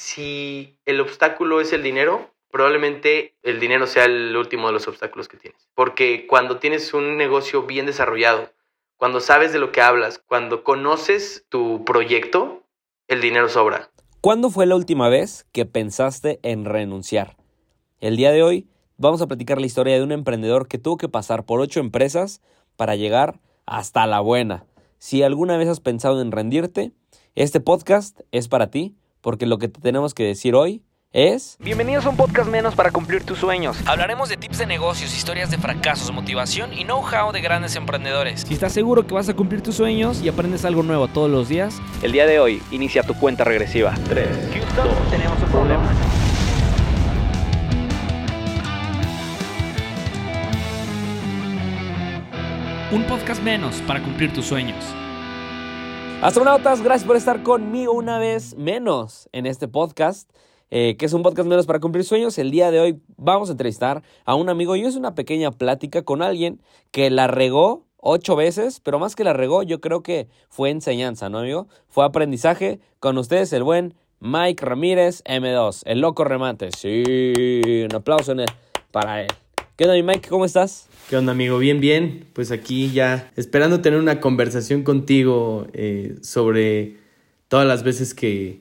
si el obstáculo es el dinero, probablemente el dinero sea el último de los obstáculos que tienes. Porque cuando tienes un negocio bien desarrollado, cuando sabes de lo que hablas, cuando conoces tu proyecto, el dinero sobra. ¿Cuándo fue la última vez que pensaste en renunciar? El día de hoy vamos a platicar la historia de un emprendedor que tuvo que pasar por ocho empresas para llegar hasta la buena. Si alguna vez has pensado en rendirte, este podcast es para ti, porque lo que te tenemos que decir hoy es... Bienvenidos a un podcast menos para cumplir tus sueños. Hablaremos de tips de negocios, historias de fracasos, motivación y know-how de grandes emprendedores. Si estás seguro que vas a cumplir tus sueños y aprendes algo nuevo todos los días, el día de hoy inicia tu cuenta regresiva. 3. Houston, tenemos un problema. Un podcast menos para cumplir tus sueños. Astronautas, gracias por estar conmigo una vez menos en este podcast. Eh, que es un podcast menos para cumplir sueños. El día de hoy vamos a entrevistar a un amigo y es una pequeña plática con alguien que la regó ocho veces, pero más que la regó, yo creo que fue enseñanza, ¿no, amigo? Fue aprendizaje. Con ustedes, el buen Mike Ramírez M2, el loco remate. Sí, un aplauso en para él. ¿Qué onda, mi Mike? ¿Cómo estás? ¿Qué onda, amigo? Bien, bien. Pues aquí ya esperando tener una conversación contigo eh, sobre todas las veces que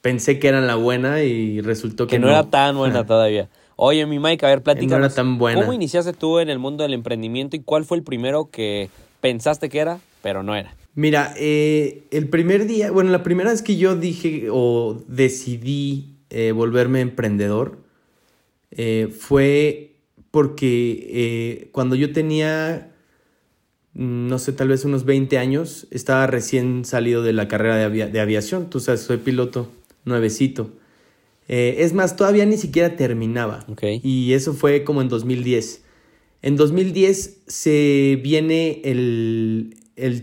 pensé que eran la buena y resultó que, que no, era tan buena todavía. Oye, mi Mike, a ver, platícanos. No era tan buena. ¿Cómo iniciaste tú en el mundo del emprendimiento y cuál fue el primero que pensaste que era, pero no era? Mira, eh, el primer día, bueno, la primera vez que yo dije o decidí eh, volverme emprendedor eh, fue porque cuando yo tenía, no sé, tal vez unos 20 años, estaba recién salido de la carrera de, de aviación. Tú sabes, soy piloto nuevecito. Eh, es más, todavía ni siquiera terminaba. Y eso fue como en 2010. En 2010 se viene el,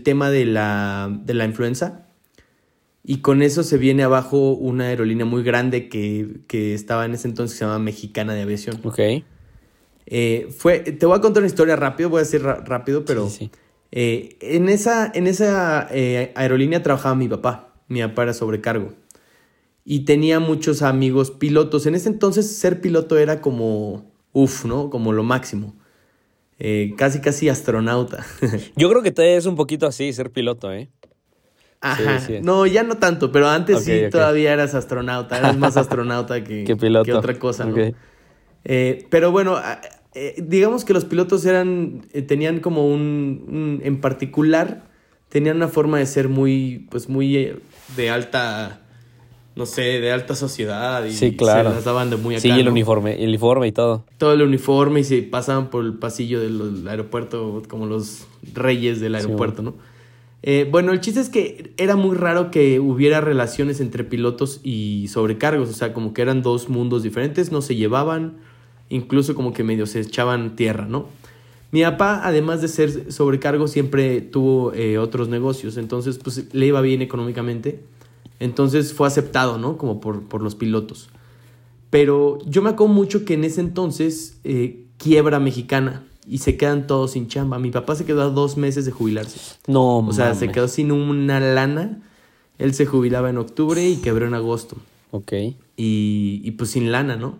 tema de la, de la, influenza. Y con eso se viene abajo una aerolínea muy grande que, estaba en ese entonces que se llama Mexicana de Aviación. Ok. Eh, fue, te voy a contar una historia rápido, voy a decir rápido, pero eh, en esa, en esa aerolínea trabajaba mi papá. Mi papá era sobrecargo y tenía muchos amigos pilotos. En ese entonces ser piloto era como, uff, ¿no? Como lo máximo. Eh, casi, casi astronauta. Yo creo que todavía es un poquito así ser piloto, ¿eh? Ajá. No, ya no tanto, pero antes sí todavía eras astronauta. Eras más astronauta que, que, piloto. que otra cosa, ¿no? Eh, pero bueno, eh, digamos que los pilotos eran, tenían como un, en particular, tenían una forma de ser muy, pues muy de alta no sé, de alta sociedad y sí, claro. se las daban de muy acá. Sí, el uniforme, el uniforme y todo. Todo el uniforme y se pasaban por el pasillo del aeropuerto como los reyes del aeropuerto, ¿no? Eh, bueno, el chiste es que era muy raro que hubiera relaciones entre pilotos y sobrecargos, o sea, como que eran dos mundos diferentes, no se llevaban, incluso como que medio se echaban tierra, ¿no? Mi papá, además de ser sobrecargo, siempre tuvo eh, otros negocios, entonces pues le iba bien económicamente entonces fue aceptado, ¿no? Como por, los pilotos. Pero yo me acuerdo mucho que en ese entonces eh, quiebra mexicana y se quedan todos sin chamba. Mi papá se quedó a dos meses de jubilarse. No, O sea, se quedó sin una lana. Él se jubilaba en octubre y quebró en agosto. Ok. Y, y pues sin lana, ¿no?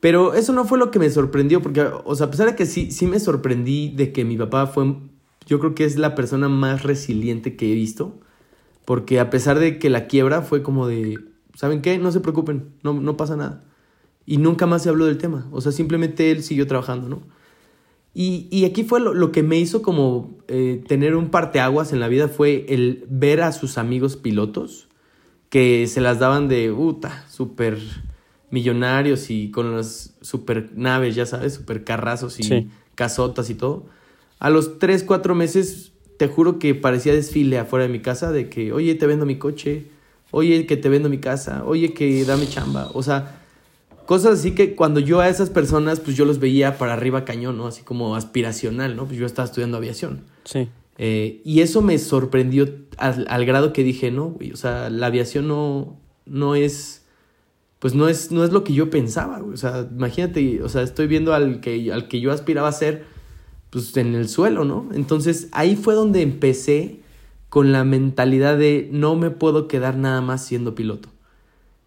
Pero eso no fue lo que me sorprendió, porque, o sea, a pesar de que sí, sí me sorprendí de que mi papá fue, yo creo que es la persona más resiliente que he visto. Porque a pesar de que la quiebra fue como de, ¿saben qué? No se preocupen, no, no pasa nada. Y nunca más se habló del tema. O sea, simplemente él siguió trabajando, ¿no? Y, y aquí fue lo, que me hizo como eh, tener un parteaguas en la vida fue el ver a sus amigos pilotos que se las daban de, puta, súper millonarios y con las super naves, ya sabes, super carrazos y casotas y todo. A los 3, 4 meses te juro que parecía desfile afuera de mi casa de que, oye, te vendo mi coche, oye, que te vendo mi casa, oye, que dame chamba. O sea, cosas así que cuando yo a esas personas, pues yo los veía para arriba cañón, ¿no? Así como aspiracional, ¿no? Pues yo estaba estudiando aviación. Sí. Eh, y eso me sorprendió al, grado que dije, no, güey, o sea, la aviación no, no es, pues no es, no es lo que yo pensaba, güey. O sea, imagínate, o sea, estoy viendo al que, al que yo aspiraba a ser pues en el suelo, ¿no? Entonces ahí fue donde empecé con la mentalidad de no me puedo quedar nada más siendo piloto.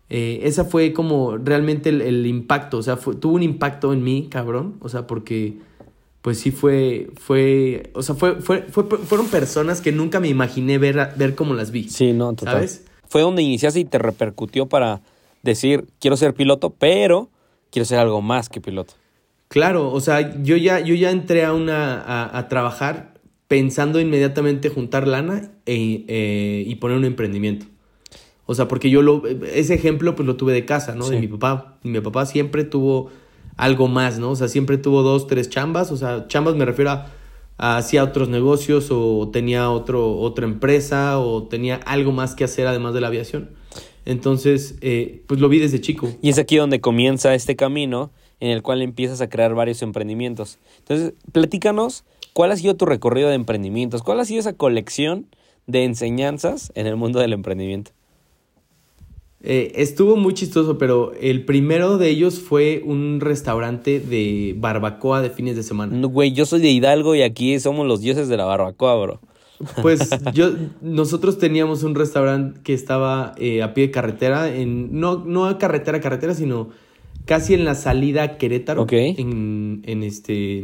Eh, esa fue como realmente el, el impacto, o sea, fue- tuvo un impacto en mí, cabrón, o sea, porque pues sí fue, fue, o sea, fue, fue, fue- fueron personas que nunca me imaginé ver, ver como las vi. Sí, no, total. ¿Sabes? Fue donde iniciaste y te repercutió para decir, quiero ser piloto, pero quiero ser algo más que piloto. Claro, o sea, yo ya, yo ya entré a una, a, a trabajar pensando inmediatamente juntar lana e- eh, y poner un emprendimiento. O sea, porque yo lo, ese ejemplo pues lo tuve de casa, ¿no? Sí. De mi papá. Mi papá siempre tuvo algo más, ¿no? O sea, siempre tuvo dos, tres chambas. O sea, chambas me refiero a, a hacía otros negocios o tenía otro, otra empresa o tenía algo más que hacer además de la aviación. Entonces, eh, pues lo vi desde chico. Y es aquí donde comienza este camino en el cual empiezas a crear varios emprendimientos. Entonces, platícanos cuál ha sido tu recorrido de emprendimientos, cuál ha sido esa colección de enseñanzas en el mundo del emprendimiento. Eh, estuvo muy chistoso, pero el primero de ellos fue un restaurante de barbacoa de fines de semana. No, Güey, yo soy de Hidalgo y aquí somos los dioses de la barbacoa, bro. Pues yo, nosotros teníamos un restaurante que estaba eh, a pie de carretera, en, no, no a carretera carretera, sino casi en la salida a Querétaro, en, en este,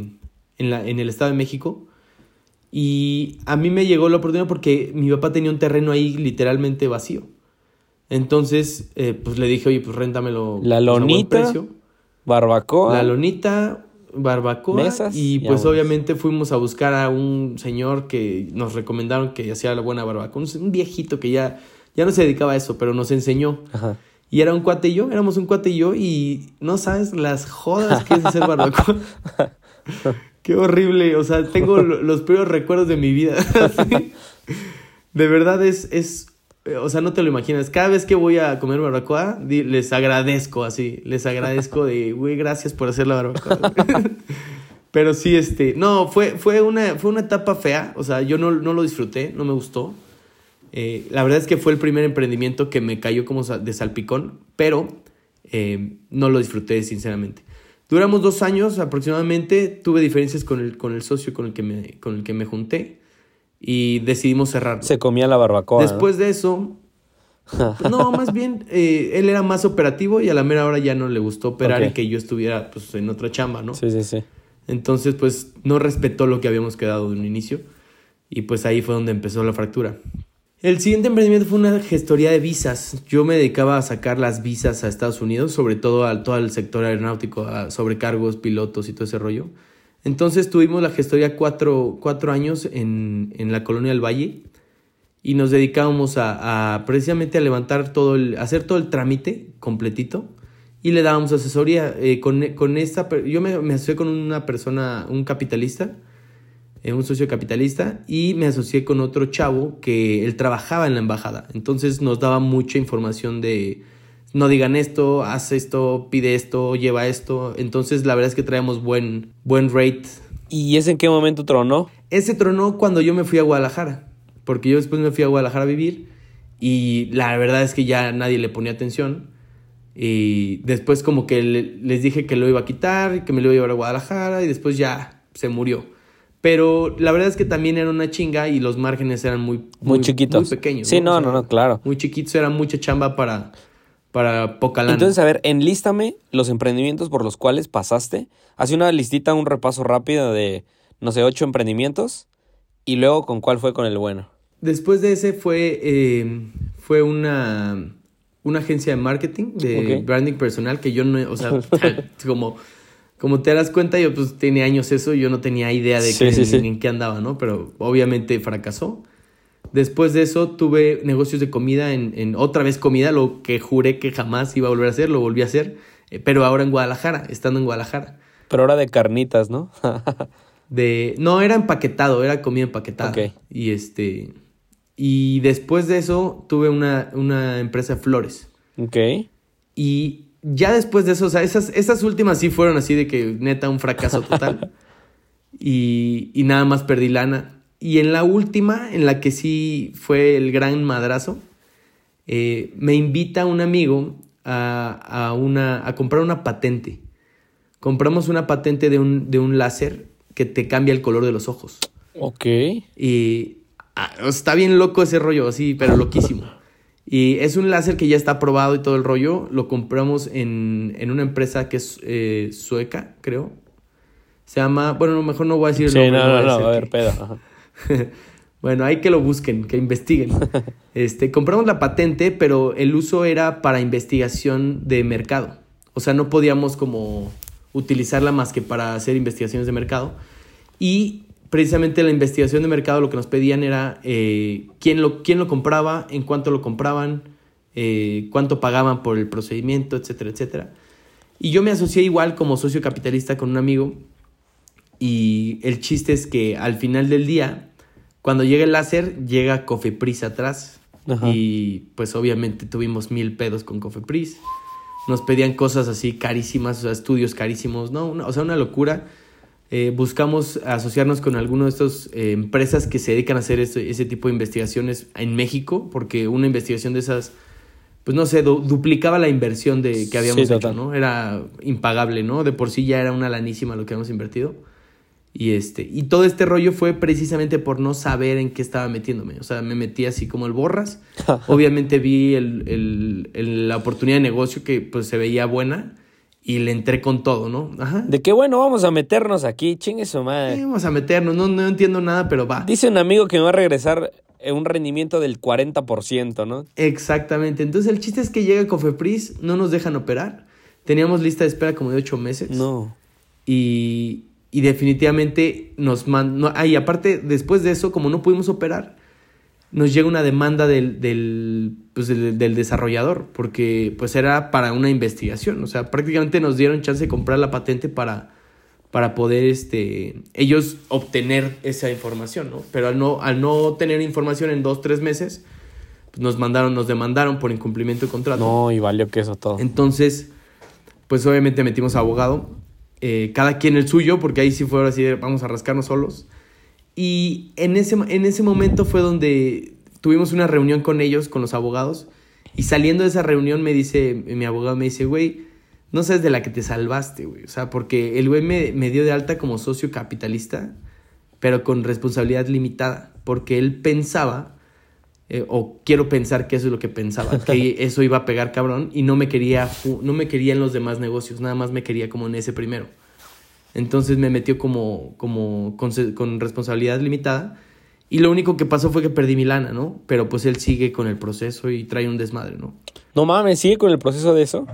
en, la, en el Estado de México. Y a mí me llegó la oportunidad porque mi papá tenía un terreno ahí literalmente vacío. Entonces, eh, pues le dije, oye, pues réntamelo. La pues, a buen lonita, precio. Barbacoa. La lonita, barbacoa. Mesas y pues obviamente fuimos a buscar a un señor que nos recomendaron que hacía la buena barbacoa. Un, viejito que ya, ya no se dedicaba a eso, pero nos enseñó. Ajá. Y era un cuate y yo, éramos un cuate y yo, y no sabes las jodas que es hacer barbacoa. Qué horrible, o sea, tengo lo- los peores recuerdos de mi vida. De verdad es, es, o sea, no te lo imaginas. Cada vez que voy a comer barbacoa, les agradezco así, les agradezco de, güey, gracias por hacer la barbacoa. Pero sí, este, no, fue, fue, una, fue una etapa fea, o sea, yo no, no lo disfruté, no me gustó. Eh, la verdad es que fue el primer emprendimiento que me cayó como de salpicón, pero eh, no lo disfruté, sinceramente. Duramos dos años aproximadamente, tuve diferencias con el, con el socio con el, que me, con el que me junté y decidimos cerrarlo. Se comía la barbacoa. ¿no? Después de eso, no, más bien, eh, él era más operativo y a la mera hora ya no le gustó operar Ok. y que yo estuviera pues, en otra chamba, ¿no? Sí, sí, sí. Entonces, pues no respetó lo que habíamos quedado de un inicio y pues ahí fue donde empezó la fractura. El siguiente emprendimiento fue una gestoría de visas. Yo me dedicaba a sacar las visas a Estados Unidos, sobre todo al todo el sector aeronáutico, a sobrecargos, pilotos y todo ese rollo. Entonces tuvimos la gestoría cuatro, cuatro años en, en la colonia del Valle y nos dedicábamos a, precisamente a levantar todo el, hacer todo el trámite completito y le dábamos asesoría eh, con, con esta, yo me, me asocié con una persona, un capitalista, eh, un socio capitalista y me asocié con otro chavo que él trabajaba en la embajada, entonces nos daba mucha información de no digan esto, haz esto, pide esto, lleva esto, entonces la verdad es que traíamos buen, buen rate ¿Y ese en qué momento tronó? ese tronó cuando yo me fui a Guadalajara, porque yo después me fui a Guadalajara a vivir y la verdad es que ya nadie le ponía atención. Y después como que le- les dije que lo iba a quitar, que me lo iba a llevar a Guadalajara y después ya se murió. Pero la verdad es que también era una chinga y los márgenes eran muy, Muy, chiquitos. Muy pequeños. Sí, no, no, sea, no, claro. Muy chiquitos, era mucha chamba para, para poca lana. Entonces, a ver, enlístame los emprendimientos por los cuales pasaste. Haz una listita, un repaso rápido de, no sé, ocho emprendimientos. Y luego, ¿con cuál fue con el bueno? Después de ese fue, eh, fue una, una agencia de marketing, de branding personal, que yo no, o sea, como, como te das cuenta, yo pues tenía años eso, yo no tenía idea de Sí, qué- sí, sí. en qué andaba, ¿no? Pero obviamente fracasó. Después de eso tuve negocios de comida, en, en otra vez comida, lo que juré que jamás iba a volver a hacer, lo volví a hacer, eh, pero ahora en Guadalajara, estando en Guadalajara. Pero ahora de carnitas, ¿no? De, no, era empaquetado, era comida empaquetada. Ok. Y este. Y después de eso tuve una, una empresa de flores. ok. Y ya después de eso, o sea, esas, esas últimas sí fueron así de que neta un fracaso total. y, y nada más perdí lana. Y en la última, en la que sí fue el gran madrazo, eh, me invita un amigo a, a, una, a comprar una patente. Compramos una patente de un, de un láser que te cambia el color de los ojos. Ok. Y ah, está bien loco ese rollo, así, pero loquísimo. Y es un láser que ya está aprobado y todo el rollo. Lo compramos en, en una empresa que es eh, sueca, creo. Se llama, bueno, a lo mejor no voy a decir el Sí, nombre. no, vaya no, a no, a ver, que- pedo. ajá. bueno, hay que lo busquen, que investiguen. Este, compramos la patente, pero el uso era para investigación de mercado. O sea, no podíamos como utilizarla más que para hacer investigaciones de mercado. Y precisamente la investigación de mercado lo que nos pedían era eh, quién, lo, quién lo compraba, en cuánto lo compraban, eh, cuánto pagaban por el procedimiento, etcétera, etcétera. Y yo me asocié igual como socio capitalista con un amigo. Y el chiste es que al final del día, cuando llega el láser, llega Cofepris atrás. Ajá. Y pues obviamente tuvimos mil pedos con Cofepris. Nos pedían cosas así carísimas, o sea, estudios carísimos, ¿no? Una- o sea, una locura. Eh, buscamos asociarnos con alguna de estas eh, empresas que se dedican a hacer ese, ese tipo de investigaciones en México, porque una investigación de esas, pues no sé, du- duplicaba la inversión de, que habíamos Sí, hecho, total. ¿no? Era impagable, ¿no? De por sí ya era una lanísima lo que habíamos invertido. Y este, y todo este rollo fue precisamente por no saber en qué estaba metiéndome. O sea, me metí así como el borras. Obviamente vi el, el- el- la oportunidad de negocio que pues se veía buena y le entré con todo, ¿no? Ajá. De qué bueno, vamos a meternos aquí, chingue su madre. vamos a meternos, no, no entiendo nada, pero va. Dice un amigo que me va a regresar eh, un rendimiento del 40%, ¿no? Exactamente. Entonces el chiste es que llega Cofepris, no nos dejan operar. Teníamos lista de espera como de ocho meses. No. Y, y definitivamente nos mandan... ah, y aparte, después de eso, como no pudimos operar, nos llega una demanda del, del, pues, del, del desarrollador, porque pues era para una investigación. O sea, prácticamente nos dieron chance de comprar la patente para, para poder este, ellos obtener esa información, ¿no? Pero al no, al no tener información en dos, tres meses, pues, nos mandaron, nos demandaron por incumplimiento de contrato. No, y valió que eso todo. Entonces, pues obviamente metimos a abogado, eh, cada quien el suyo, porque ahí sí fue así de vamos a rascarnos solos. Y en ese, en ese momento fue donde tuvimos una reunión con ellos, con los abogados, y saliendo de esa reunión me dice, mi abogado me dice, güey, no sabes de la que te salvaste, güey. O sea, porque el güey me, me dio de alta como socio capitalista, pero con responsabilidad limitada, porque él pensaba eh, o quiero pensar que eso es lo que pensaba, que eso iba a pegar cabrón y no me quería no me quería en los demás negocios, nada más me quería como en ese primero. Entonces me metió como como con, responsabilidad limitada y lo único que pasó fue que perdí mi lana, ¿no? Pero pues él sigue con el proceso y trae un desmadre, ¿no? No mames, sigue con el proceso de eso.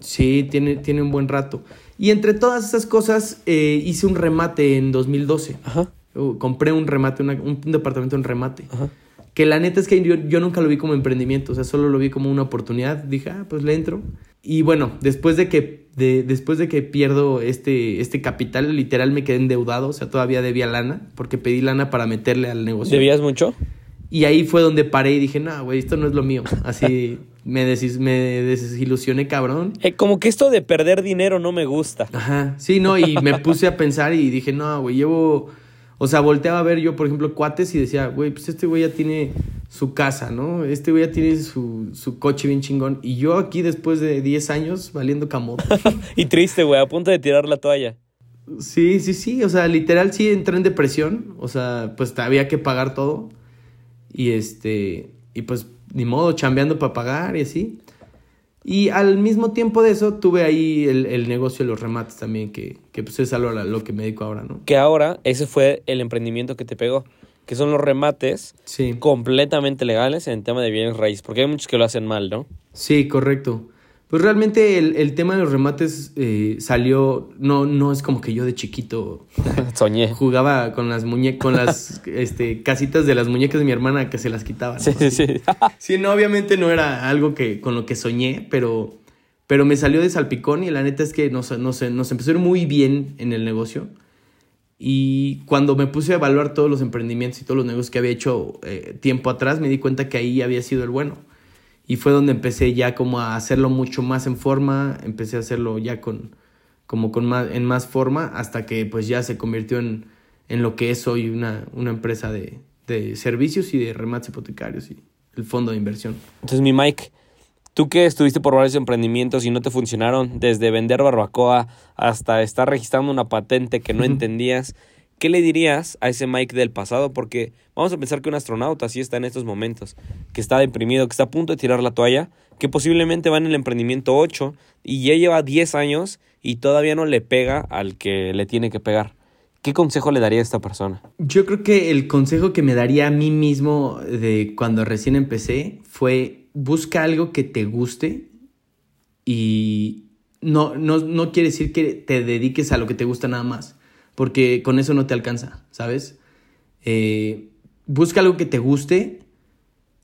Sí, tiene, tiene un buen rato. Y entre todas esas cosas eh, hice un remate en 2012. Ajá. Uh, compré un remate, una- un, un departamento en remate. Ajá. Que la neta es que yo, yo nunca lo vi como emprendimiento, o sea, solo lo vi como una oportunidad. Dije, ah, pues le entro. Y bueno, después de que, de, después de que pierdo este, este capital, literal me quedé endeudado, o sea, todavía debía lana, porque pedí lana para meterle al negocio. ¿Debías mucho? Y ahí fue donde paré y dije, no, güey, esto no es lo mío. Así me, me desilusioné, cabrón. Eh, como que esto de perder dinero no me gusta. Ajá, sí, no, y me puse a pensar y dije, no, güey, llevo, o sea, volteaba a ver yo, por ejemplo, cuates y decía, güey, pues este güey ya tiene su casa, ¿no? Este güey ya tiene su, su coche bien chingón. Y yo aquí, después de 10 años, valiendo camote. Y triste, güey, a punto de tirar la toalla. sí, sí, sí, o sea, literal sí entré en depresión, o sea, pues había que pagar todo. Y este, y pues ni modo, chambeando para pagar y así. Y al mismo tiempo de eso, tuve ahí el, el negocio de los remates también, que, que pues es a lo, a lo que me dedico ahora, ¿no? Que ahora ese fue el emprendimiento que te pegó. Que son los remates Sí. completamente legales en tema de bienes raíces. Porque hay muchos que lo hacen mal, ¿no? Sí, correcto. Pues realmente el, el tema de los remates eh, salió, no, no es como que yo de chiquito Soñé. jugaba con las muñecas, con las este, casitas de las muñecas de mi hermana que se las quitaba. ¿no? Sí, sí, sí. Sí, no, obviamente no era algo que con lo que soñé, pero, pero me salió de salpicón y la neta es que nos, nos, nos empezó a ir muy bien en el negocio. Y cuando me puse a evaluar todos los emprendimientos y todos los negocios que había hecho eh, tiempo atrás, me di cuenta que ahí había sido el bueno. Y fue donde empecé ya como a hacerlo mucho más en forma, empecé a hacerlo ya con, como con más, en más forma, hasta que pues ya se convirtió en, en lo que es hoy una, una empresa de, de servicios y de remates hipotecarios y el fondo de inversión. Entonces, mi Mike, tú que estuviste por varios emprendimientos y no te funcionaron, desde vender barbacoa hasta estar registrando una patente que no entendías, ¿qué le dirías a ese Mike del pasado? Porque vamos a pensar que un astronauta así está en estos momentos, que está deprimido, que está a punto de tirar la toalla, que posiblemente va en el emprendimiento 8 y ya lleva 10 años y todavía no le pega al que le tiene que pegar. ¿Qué consejo le daría a esta persona? Yo creo que el consejo que me daría a mí mismo de cuando recién empecé fue busca algo que te guste y no, no, no quiere decir que te dediques a lo que te gusta nada más, porque con eso no te alcanza, ¿sabes? Eh, busca algo que te guste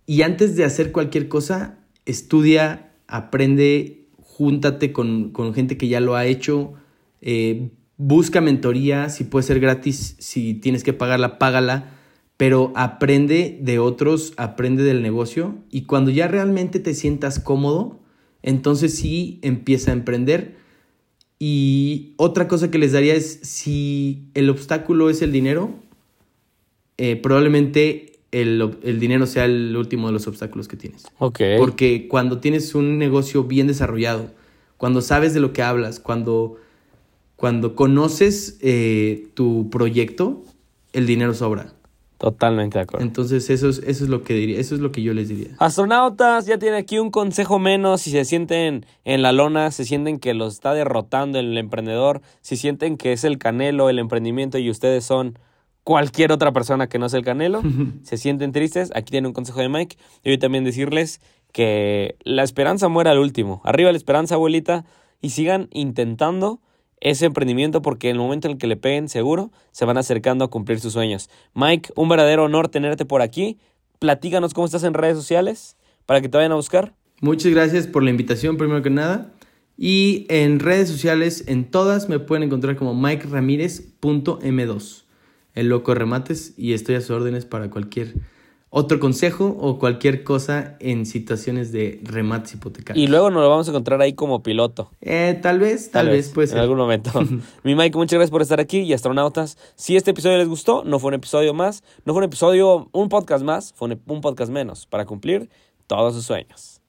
y antes de hacer cualquier cosa, estudia, aprende, júntate con, con gente que ya lo ha hecho, eh, busca mentoría, si puede ser gratis, si tienes que pagarla, págala, pero aprende de otros, aprende del negocio y cuando ya realmente te sientas cómodo, entonces sí empieza a emprender. Y otra cosa que les daría es, si el obstáculo es el dinero, eh, probablemente el, el, dinero sea el último de los obstáculos que tienes. Ok. Porque cuando tienes un negocio bien desarrollado, cuando sabes de lo que hablas, cuando cuando conoces eh, tu proyecto, el dinero sobra. Totalmente de acuerdo. Entonces, eso es, eso es lo que diría, eso es lo que yo les diría. Astronautas, ya tiene aquí un consejo menos. Si se sienten en la lona, se sienten que los está derrotando el emprendedor, si sienten que es el canelo, el emprendimiento y ustedes son cualquier otra persona que no sea el canelo, se sienten tristes, aquí tiene un consejo de Mike. Y hoy también decirles que la esperanza muere al último. Arriba la esperanza, abuelita, y sigan intentando ese emprendimiento porque en el momento en el que le peguen seguro se van acercando a cumplir sus sueños. Mike, un verdadero honor tenerte por aquí. Platícanos cómo estás en redes sociales para que te vayan a buscar. Muchas gracias por la invitación, primero que nada. Y en redes sociales, en todas, me pueden encontrar como mikeramírez.m2, el loco remates, y estoy a sus órdenes para cualquier otro consejo o cualquier cosa en situaciones de remates hipotecarios. Y luego nos lo vamos a encontrar ahí como piloto. Eh, tal vez, tal, tal vez, pues. En algún momento. Mi Mike, muchas gracias por estar aquí y astronautas. Si este episodio les gustó, no fue un episodio más, no fue un episodio, un podcast más, fue un, un podcast menos para cumplir todos sus sueños.